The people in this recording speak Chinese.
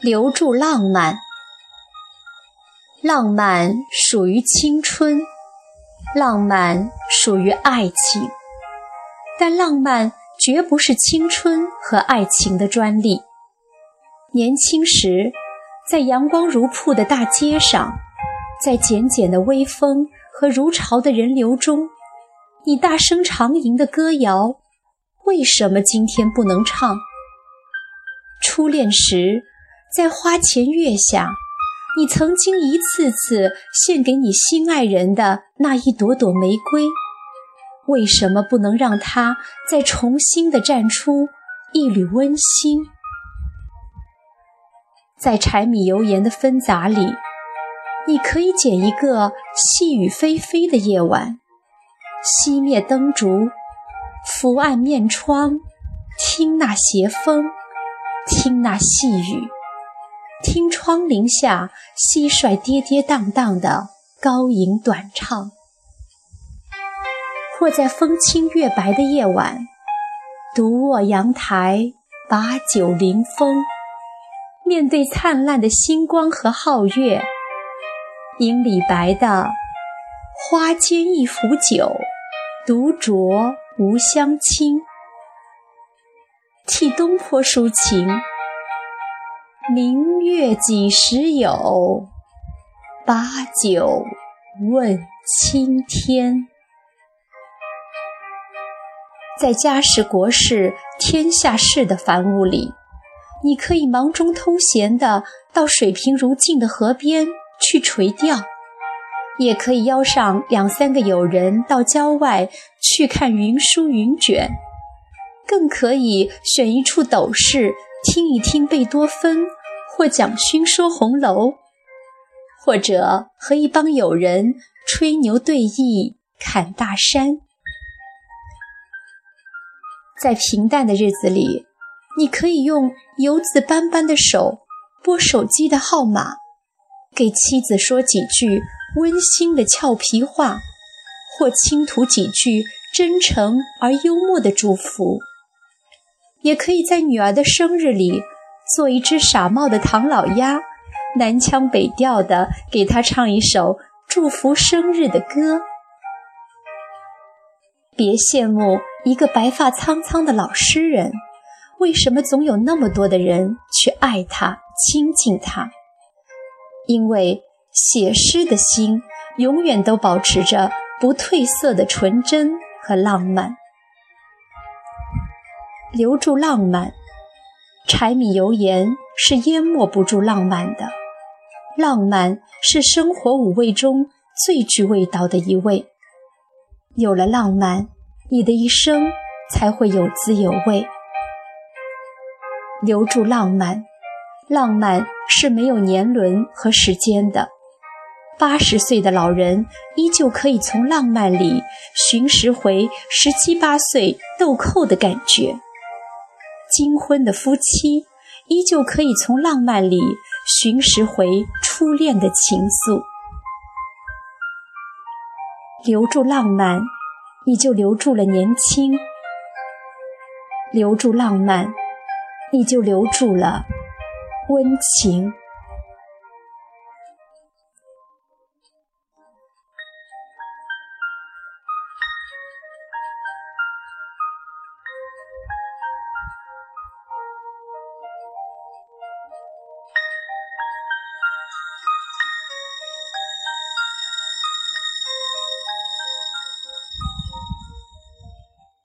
留住浪漫，浪漫属于青春，浪漫属于爱情，但浪漫绝不是青春和爱情的专利。年轻时，在阳光如瀑的大街上，在简简的微风和如潮的人流中，你大声长吟的歌谣，为什么今天不能唱？初恋时。在花前月下，你曾经一次次献给你心爱人的那一朵朵玫瑰，为什么不能让它再重新的绽出一缕温馨？在柴米油盐的纷杂里，你可以捡一个细雨霏霏的夜晚，熄灭灯烛，伏案面窗，听那斜风，听那细雨。听窗棂下蟋蟀跌跌宕宕的高吟短唱，或在风清月白的夜晚，独卧阳台把酒临风，面对灿烂的星光和皓月，吟李白的“花间一壶酒，独酌无相亲”，替东坡抒情。明月几时有？把酒问青天。在家事国事天下事的繁芜里，你可以忙中偷闲的到水平如镜的河边去垂钓，也可以邀上两三个友人到郊外去看云舒云卷，更可以选一处斗室听一听贝多芬。或蒋勋说红楼，或者和一帮友人吹牛对弈、侃大山。在平淡的日子里，你可以用游子斑斑的手拨手机的号码，给妻子说几句温馨的俏皮话，或倾吐几句真诚而幽默的祝福。也可以在女儿的生日里。做一只傻帽的唐老鸭，南腔北调的给他唱一首祝福生日的歌。别羡慕一个白发苍苍的老诗人，为什么总有那么多的人去爱他、亲近他？因为写诗的心永远都保持着不褪色的纯真和浪漫。留住浪漫。柴米油盐是淹没不住浪漫的，浪漫是生活五味中最具味道的一味。有了浪漫，你的一生才会有滋有味。留住浪漫，浪漫是没有年轮和时间的。八十岁的老人依旧可以从浪漫里寻拾回十七八岁豆蔻的感觉。金婚的夫妻依旧可以从浪漫里寻拾回初恋的情愫。留住浪漫，你就留住了年轻；留住浪漫，你就留住了温情。